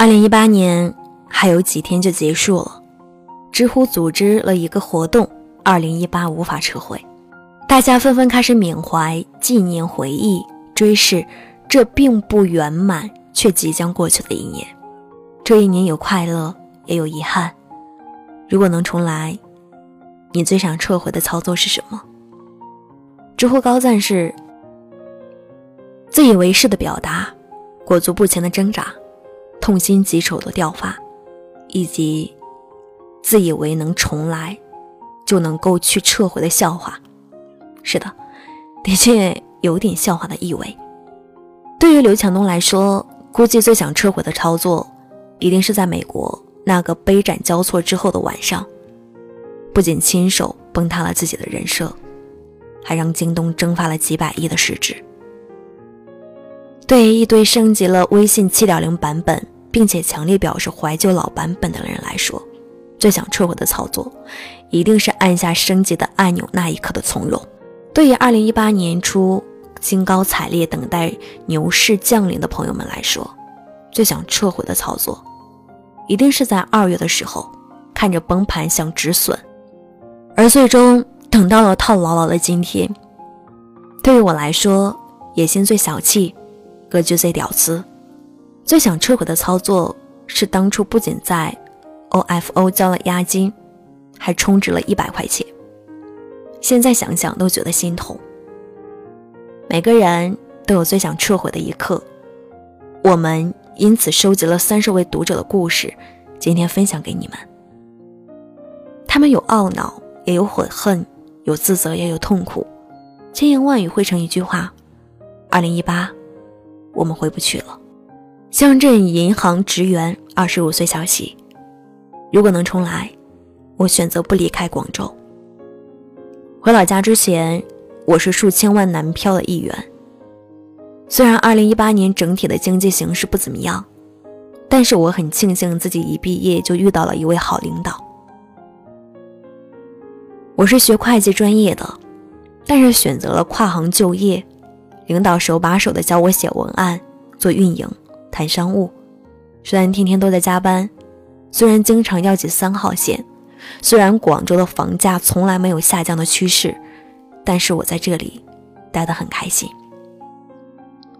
二零一八年还有几天就结束了，知乎组织了一个活动，二零一八无法撤回，大家纷纷开始缅怀、纪念、回忆、追视这并不圆满却即将过去的一年。这一年有快乐，也有遗憾。如果能重来，你最想撤回的操作是什么？知乎高赞是自以为是的表达，裹足不前的挣扎。痛心疾首的掉发，以及自以为能重来就能够去撤回的笑话，是的，的确有点笑话的意味。对于刘强东来说，估计最想撤回的操作，一定是在美国那个杯盏交错之后的晚上，不仅亲手崩塌了自己的人设，还让京东蒸发了几百亿的市值。对于一堆升级了微信7.0版本，并且强烈表示怀旧老版本的人来说，最想撤回的操作，一定是按下升级的按钮那一刻的从容。对于2018年初兴高采烈等待牛市降临的朋友们来说，最想撤回的操作，一定是在二月的时候，看着崩盘想止损，而最终等到了套牢牢的今天。对于我来说，野心最小气。格局最屌丝，最想撤回的操作是当初不仅在 OFO 交了押金，还充值了一百块钱。现在想想都觉得心痛。每个人都有最想撤回的一刻，我们因此收集了三十位读者的故事，今天分享给你们。他们有懊恼，也有悔恨，有自责，也有痛苦，千言万语汇成一句话：二零一八。我们回不去了。乡镇银行职员，二十五岁小喜。如果能重来，我选择不离开广州。回老家之前，我是数千万南漂的一员。虽然二零一八年整体的经济形势不怎么样，但是我很庆幸自己一毕业就遇到了一位好领导。我是学会计专业的，但是选择了跨行就业。领导手把手的教我写文案、做运营、谈商务。虽然天天都在加班，虽然经常要挤三号线，虽然广州的房价从来没有下降的趋势，但是我在这里待得很开心。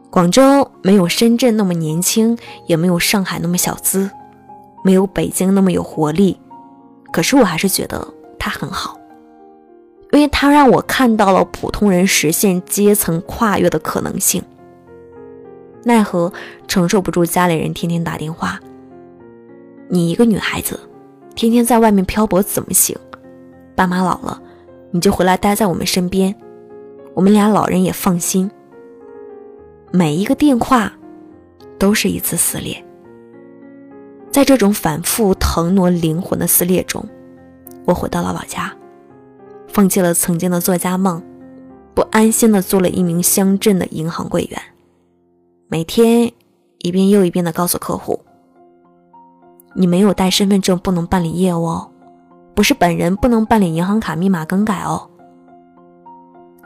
广州没有深圳那么年轻，也没有上海那么小资，没有北京那么有活力，可是我还是觉得它很好。因为它让我看到了普通人实现阶层跨越的可能性。奈何承受不住家里人天天打电话。你一个女孩子，天天在外面漂泊怎么行？爸妈老了，你就回来待在我们身边，我们俩老人也放心。每一个电话，都是一次撕裂。在这种反复腾挪灵魂的撕裂中，我回到了老家。放弃了曾经的作家梦，不安心的做了一名乡镇的银行柜员，每天一遍又一遍的告诉客户：“你没有带身份证不能办理业务哦，不是本人不能办理银行卡密码更改哦。”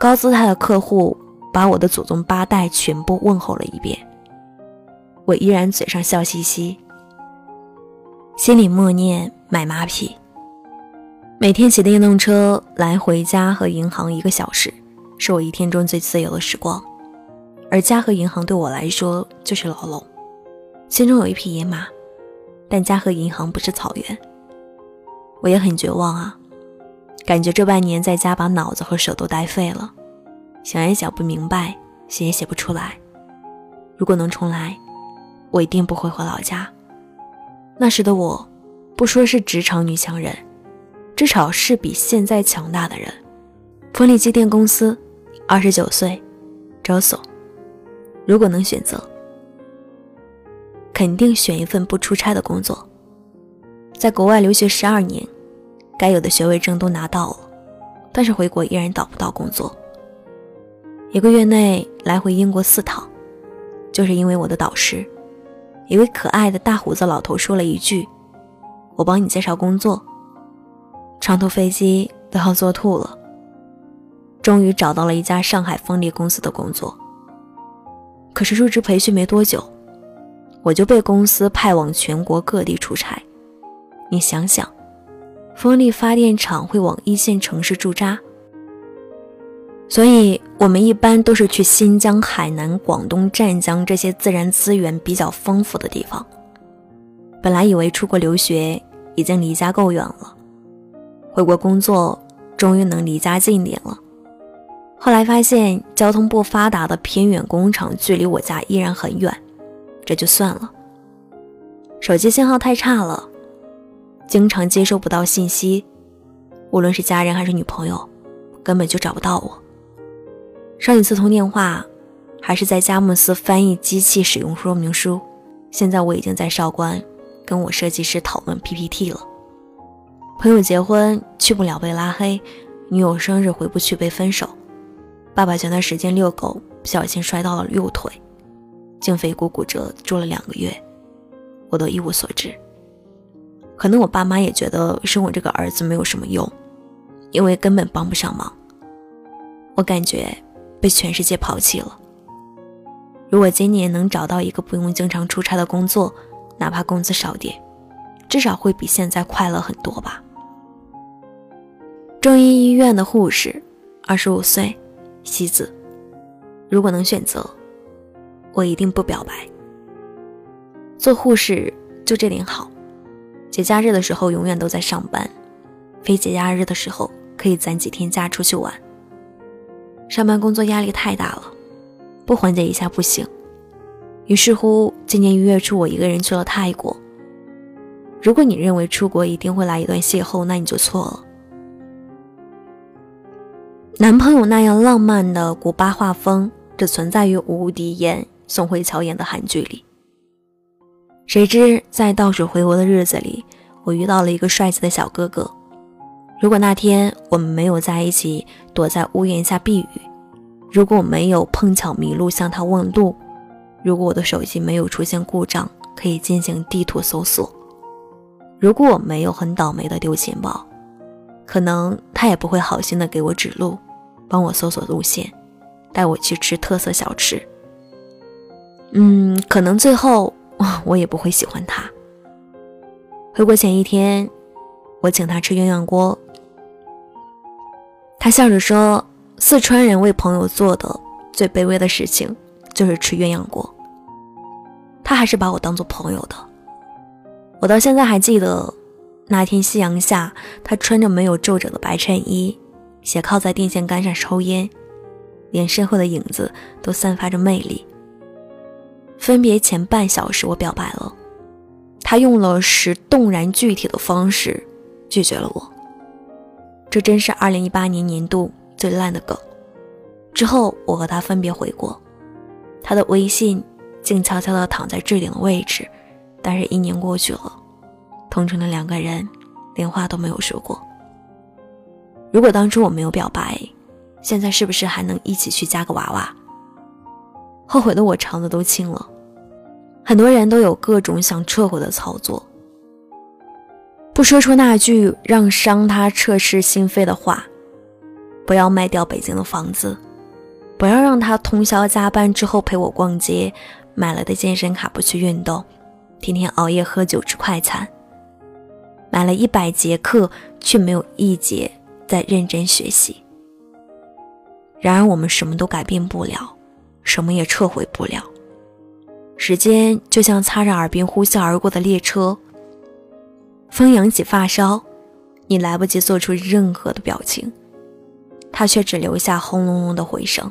高姿态的客户把我的祖宗八代全部问候了一遍，我依然嘴上笑嘻嘻，心里默念买马匹。每天骑电动车来回家和银行一个小时，是我一天中最自由的时光。而家和银行对我来说就是牢笼，心中有一匹野马，但家和银行不是草原。我也很绝望啊，感觉这半年在家把脑子和手都呆废了，想也想不明白，写也写不出来。如果能重来，我一定不会回老家。那时的我，不说是职场女强人。至少是比现在强大的人。风力机电公司，二十九岁，招所。如果能选择，肯定选一份不出差的工作。在国外留学十二年，该有的学位证都拿到了，但是回国依然找不到工作。一个月内来回英国四趟，就是因为我的导师，一位可爱的大胡子老头说了一句：“我帮你介绍工作。”长途飞机都要坐吐了，终于找到了一家上海风力公司的工作。可是入职培训没多久，我就被公司派往全国各地出差。你想想，风力发电厂会往一线城市驻扎，所以我们一般都是去新疆、海南、广东、湛江这些自然资源比较丰富的地方。本来以为出国留学已经离家够远了，回国工作终于能离家近点了。后来发现交通不发达的偏远工厂距离我家依然很远，这就算了。手机信号太差了，经常接收不到信息，无论是家人还是女朋友，根本就找不到我。上一次通电话还是在佳木斯翻译机器使用说明书，现在我已经在韶关。跟我设计师讨论 PPT 了。朋友结婚去不了被拉黑，女友生日回不去被分手，爸爸前段时间遛狗不小心摔到了右腿，胫腓骨骨折住了两个月，我都一无所知。可能我爸妈也觉得生我这个儿子没有什么用，因为根本帮不上忙。我感觉被全世界抛弃了。如果今年能找到一个不用经常出差的工作，哪怕工资少点，至少会比现在快乐很多吧。中医医院的护士，二十五岁，西子。如果能选择，我一定不表白。做护士就这点好，节假日的时候永远都在上班，非节假日的时候可以攒几天假出去玩。上班工作压力太大了，不缓解一下不行。于是乎，今年一月初，我一个人去了泰国。如果你认为出国一定会来一段邂逅，那你就错了。男朋友那样浪漫的古巴画风，只存在于吴迪演、宋慧乔演的韩剧里。谁知在倒数回国的日子里，我遇到了一个帅气的小哥哥。如果那天我们没有在一起躲在屋檐下避雨，如果我没有碰巧迷路向他问路，如果我的手机没有出现故障，可以进行地图搜索；如果我没有很倒霉的丢钱包，可能他也不会好心的给我指路，帮我搜索路线，带我去吃特色小吃。嗯，可能最后我也不会喜欢他。回国前一天，我请他吃鸳鸯锅，他笑着说：“四川人为朋友做的最卑微的事情，就是吃鸳鸯锅。”他还是把我当做朋友的。我到现在还记得那天夕阳下，他穿着没有皱褶的白衬衣，斜靠在电线杆上抽烟，连身后的影子都散发着魅力。分别前半小时，我表白了，他用了十动然具体的方式拒绝了我。这真是二零一八年年度最烂的梗。之后我和他分别回国，他的微信。静悄悄地躺在置顶的位置，但是，一年过去了，同城的两个人连话都没有说过。如果当初我没有表白，现在是不是还能一起去加个娃娃？后悔的我肠子都青了。很多人都有各种想撤回的操作，不说出那句让伤他彻世心扉的话，不要卖掉北京的房子，不要让他通宵加班之后陪我逛街。买了的健身卡不去运动，天天熬夜喝酒吃快餐。买了一百节课，却没有一节在认真学习。然而我们什么都改变不了，什么也撤回不了。时间就像擦着耳边呼啸而过的列车，风扬起发梢，你来不及做出任何的表情，它却只留下轰隆隆的回声，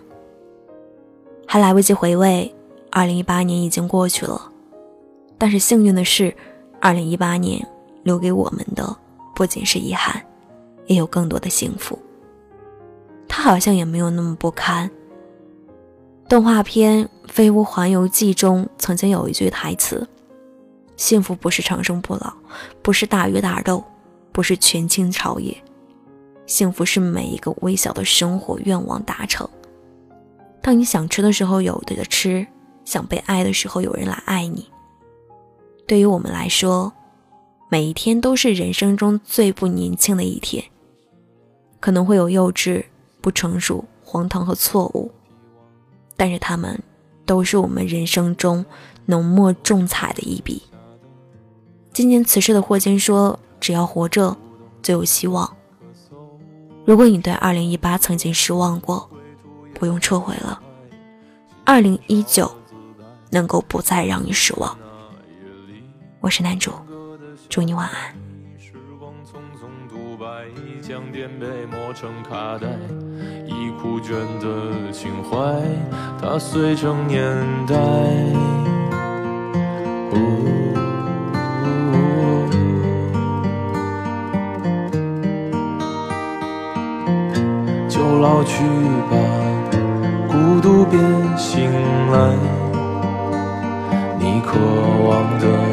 还来不及回味。二零一八年已经过去了，但是幸运的是，二零一八年留给我们的不仅是遗憾，也有更多的幸福。他好像也没有那么不堪。动画片《飞屋环游记》中曾经有一句台词：“幸福不是长生不老，不是大鱼大肉，不是权倾朝野，幸福是每一个微小的生活愿望达成。当你想吃的时候有的吃。”想被爱的时候，有人来爱你。对于我们来说，每一天都是人生中最不年轻的一天，可能会有幼稚、不成熟、荒唐和错误，但是他们都是我们人生中浓墨重彩的一笔。今年辞世的霍金说：“只要活着，就有希望。”如果你对2018曾经失望过，不用撤回了。2019能够不再让你失望。我是男主，祝你晚安。时光匆匆独白将颠沛磨成卡带已枯卷的情怀踏碎成年代。呜就老去吧孤独别醒来你渴望的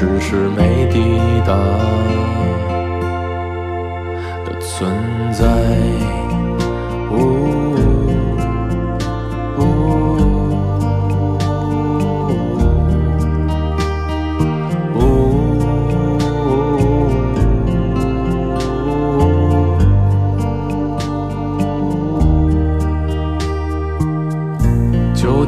只是没抵达的存在。